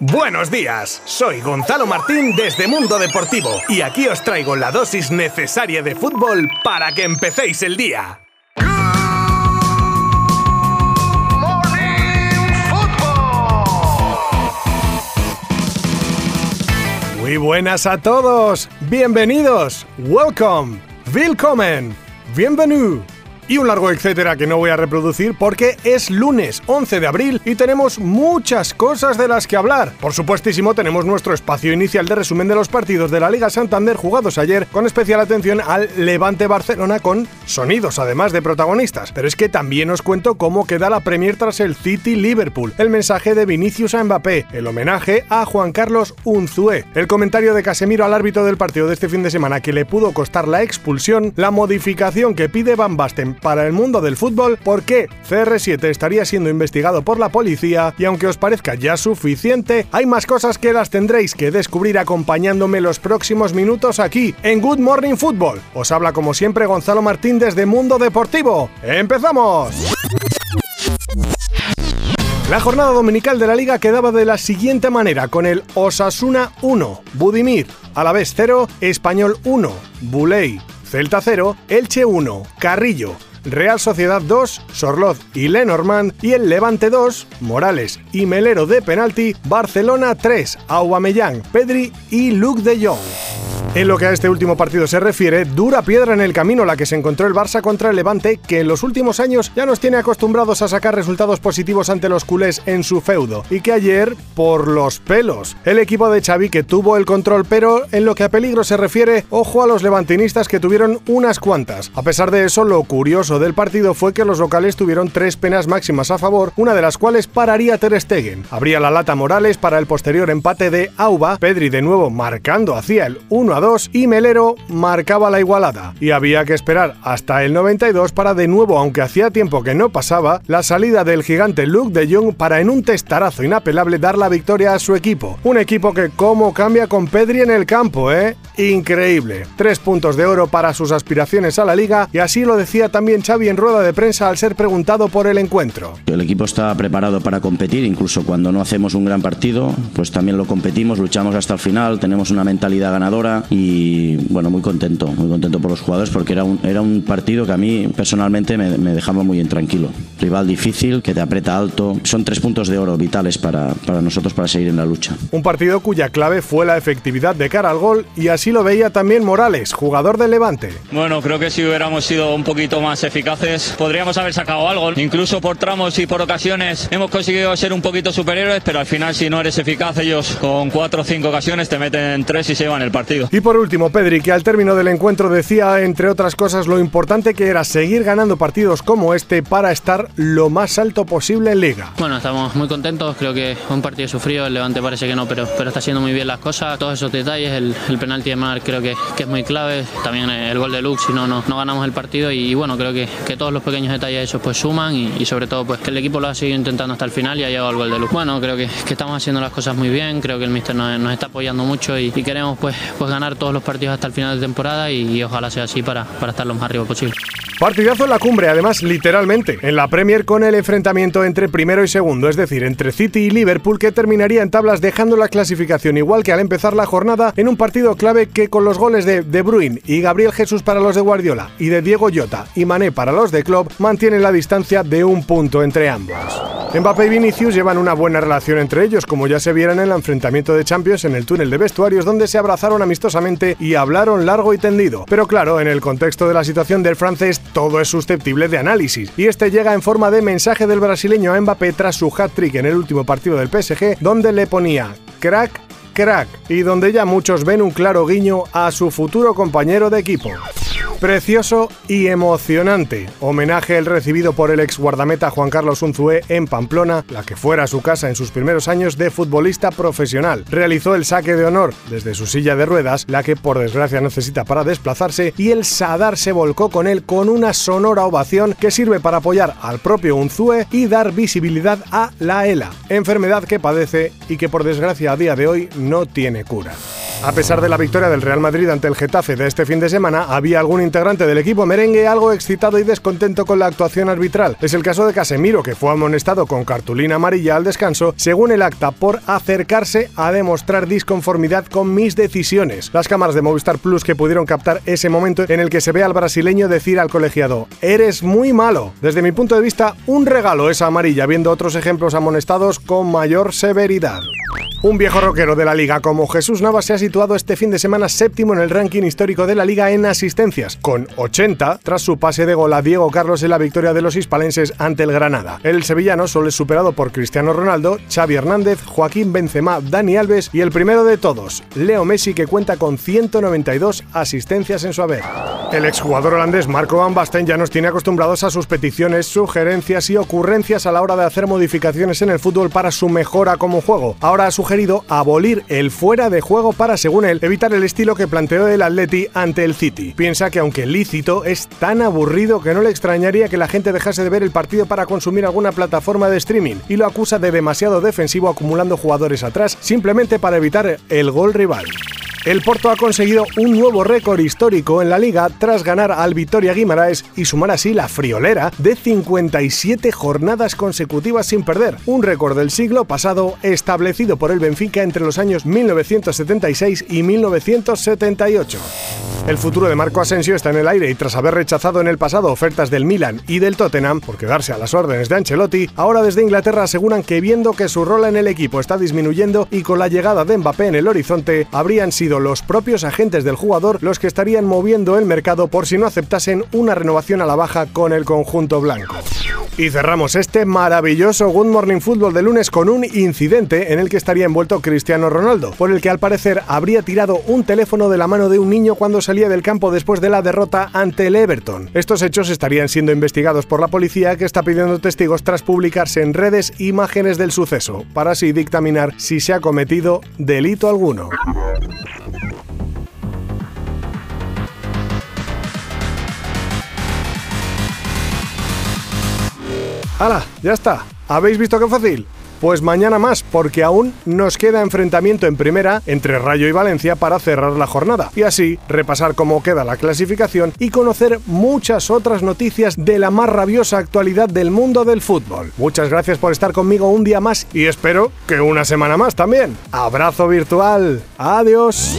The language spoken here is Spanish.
Buenos días, soy Gonzalo Martín desde Mundo Deportivo y aquí os traigo la dosis necesaria de fútbol para que empecéis el día. Muy buenas a todos, bienvenidos, welcome, willkommen, bienvenue y un largo etcétera que no voy a reproducir porque es lunes 11 de abril y tenemos muchas cosas de las que hablar. Por supuestísimo tenemos nuestro espacio inicial de resumen de los partidos de la Liga Santander jugados ayer con especial atención al Levante Barcelona con sonidos además de protagonistas. Pero es que también os cuento cómo queda la Premier tras el City Liverpool, el mensaje de Vinicius a Mbappé, el homenaje a Juan Carlos Unzué, el comentario de Casemiro al árbitro del partido de este fin de semana que le pudo costar la expulsión, la modificación que pide Van Basten para el mundo del fútbol por qué CR7 estaría siendo investigado por la policía y aunque os parezca ya suficiente, hay más cosas que las tendréis que descubrir acompañándome los próximos minutos aquí en Good Morning Football. Os habla como siempre Gonzalo Martín desde Mundo Deportivo. ¡Empezamos! La jornada dominical de la liga quedaba de la siguiente manera, con el Osasuna 1, Budimir, Alavés 0, Español 1, Buley, Celta 0, Elche 1, Carrillo, Real Sociedad 2, Sorloz y Lenormand y el Levante 2, Morales y Melero de penalti, Barcelona 3, Aubameyang, Pedri y Luke de Jong. En lo que a este último partido se refiere, dura piedra en el camino la que se encontró el Barça contra el Levante, que en los últimos años ya nos tiene acostumbrados a sacar resultados positivos ante los culés en su feudo, y que ayer, por los pelos, el equipo de Xavi que tuvo el control, pero en lo que a peligro se refiere, ojo a los levantinistas que tuvieron unas cuantas. A pesar de eso, lo curioso del partido fue que los locales tuvieron tres penas máximas a favor, una de las cuales pararía Ter Stegen. Habría la lata Morales para el posterior empate de Auba, Pedri de nuevo marcando hacia el 1 2 y Melero marcaba la igualada. Y había que esperar hasta el 92 para de nuevo, aunque hacía tiempo que no pasaba, la salida del gigante Luke de Jong para en un testarazo inapelable dar la victoria a su equipo. Un equipo que como cambia con Pedri en el campo, ¿eh? Increíble. Tres puntos de oro para sus aspiraciones a la liga y así lo decía también Xavi en rueda de prensa al ser preguntado por el encuentro. El equipo está preparado para competir, incluso cuando no hacemos un gran partido, pues también lo competimos, luchamos hasta el final, tenemos una mentalidad ganadora bueno, muy contento, muy contento por los jugadores porque era un, era un partido que a mí personalmente me, me dejaba muy intranquilo. Rival difícil, que te aprieta alto, son tres puntos de oro vitales para, para nosotros para seguir en la lucha. Un partido cuya clave fue la efectividad de cara al gol y así lo veía también Morales, jugador del Levante. Bueno, creo que si hubiéramos sido un poquito más eficaces podríamos haber sacado algo. Incluso por tramos y por ocasiones hemos conseguido ser un poquito superiores, pero al final si no eres eficaz ellos con cuatro o cinco ocasiones te meten tres y se llevan el partido. Y por último, Pedri, que al término del encuentro decía, entre otras cosas, lo importante que era seguir ganando partidos como este para estar lo más alto posible en liga. Bueno, estamos muy contentos, creo que un partido sufrido, el Levante parece que no, pero, pero está haciendo muy bien las cosas, todos esos detalles, el, penalti de Mar creo que, que, es muy clave, también el gol de Lux, si no, no, no ganamos el partido. Y, bueno, creo que, que, todos los pequeños detalles esos pues suman y, y, sobre todo pues que el equipo lo ha seguido intentando hasta el final y ha llegado al gol de Lux. Bueno, creo que, estamos haciendo las cosas muy bien, creo que el míster nos, está apoyando mucho y, queremos pues, pues ganar todos los partidos hasta el final de temporada y, y ojalá sea así para, para estar lo más arriba posible. Partidazo en la cumbre, además literalmente, en la Premier con el enfrentamiento entre primero y segundo, es decir, entre City y Liverpool que terminaría en tablas dejando la clasificación igual que al empezar la jornada en un partido clave que con los goles de De Bruyne y Gabriel Jesús para los de Guardiola y de Diego Llota y Mané para los de Klopp mantienen la distancia de un punto entre ambos. Mbappé y Vinicius llevan una buena relación entre ellos, como ya se vieron en el enfrentamiento de Champions en el túnel de vestuarios donde se abrazaron amistosamente y hablaron largo y tendido. Pero claro, en el contexto de la situación del francés todo es susceptible de análisis, y este llega en forma de mensaje del brasileño a Mbappé tras su hat-trick en el último partido del PSG, donde le ponía crack, crack, y donde ya muchos ven un claro guiño a su futuro compañero de equipo. Precioso y emocionante. Homenaje el recibido por el ex guardameta Juan Carlos Unzué en Pamplona, la que fuera su casa en sus primeros años de futbolista profesional. Realizó el saque de honor desde su silla de ruedas, la que por desgracia necesita para desplazarse, y el Sadar se volcó con él con una sonora ovación que sirve para apoyar al propio Unzué y dar visibilidad a la ELA, enfermedad que padece y que por desgracia a día de hoy no tiene cura. A pesar de la victoria del Real Madrid ante el Getafe de este fin de semana, había algún integrante del equipo merengue algo excitado y descontento con la actuación arbitral. Es el caso de Casemiro, que fue amonestado con cartulina amarilla al descanso, según el acta, por acercarse a demostrar disconformidad con mis decisiones. Las cámaras de Movistar Plus que pudieron captar ese momento en el que se ve al brasileño decir al colegiado, eres muy malo. Desde mi punto de vista, un regalo esa amarilla, viendo otros ejemplos amonestados con mayor severidad. Un viejo rockero de la liga como Jesús Navas se ha situado este fin de semana séptimo en el ranking histórico de la liga en asistencias, con 80 tras su pase de gol a Diego Carlos en la victoria de los hispalenses ante el Granada. El sevillano solo es superado por Cristiano Ronaldo, Xavi Hernández, Joaquín Benzema, Dani Alves y el primero de todos, Leo Messi que cuenta con 192 asistencias en su haber. El exjugador holandés Marco Van Basten ya nos tiene acostumbrados a sus peticiones, sugerencias y ocurrencias a la hora de hacer modificaciones en el fútbol para su mejora como juego. Ahora a su sugerido abolir el fuera de juego para, según él, evitar el estilo que planteó el Atleti ante el City. Piensa que aunque lícito, es tan aburrido que no le extrañaría que la gente dejase de ver el partido para consumir alguna plataforma de streaming y lo acusa de demasiado defensivo acumulando jugadores atrás simplemente para evitar el gol rival. El Porto ha conseguido un nuevo récord histórico en la liga tras ganar al Vitoria Guimaraes y sumar así la friolera de 57 jornadas consecutivas sin perder, un récord del siglo pasado establecido por el Benfica entre los años 1976 y 1978. El futuro de Marco Asensio está en el aire y tras haber rechazado en el pasado ofertas del Milan y del Tottenham por quedarse a las órdenes de Ancelotti, ahora desde Inglaterra aseguran que viendo que su rol en el equipo está disminuyendo y con la llegada de Mbappé en el horizonte, habrían los propios agentes del jugador los que estarían moviendo el mercado por si no aceptasen una renovación a la baja con el conjunto blanco. Y cerramos este maravilloso Good Morning Football de lunes con un incidente en el que estaría envuelto Cristiano Ronaldo, por el que al parecer habría tirado un teléfono de la mano de un niño cuando salía del campo después de la derrota ante el Everton. Estos hechos estarían siendo investigados por la policía que está pidiendo testigos tras publicarse en redes imágenes del suceso, para así dictaminar si se ha cometido delito alguno. ¡Hala! Ya está. ¿Habéis visto qué fácil? Pues mañana más, porque aún nos queda enfrentamiento en primera entre Rayo y Valencia para cerrar la jornada y así repasar cómo queda la clasificación y conocer muchas otras noticias de la más rabiosa actualidad del mundo del fútbol. Muchas gracias por estar conmigo un día más y espero que una semana más también. Abrazo virtual. Adiós.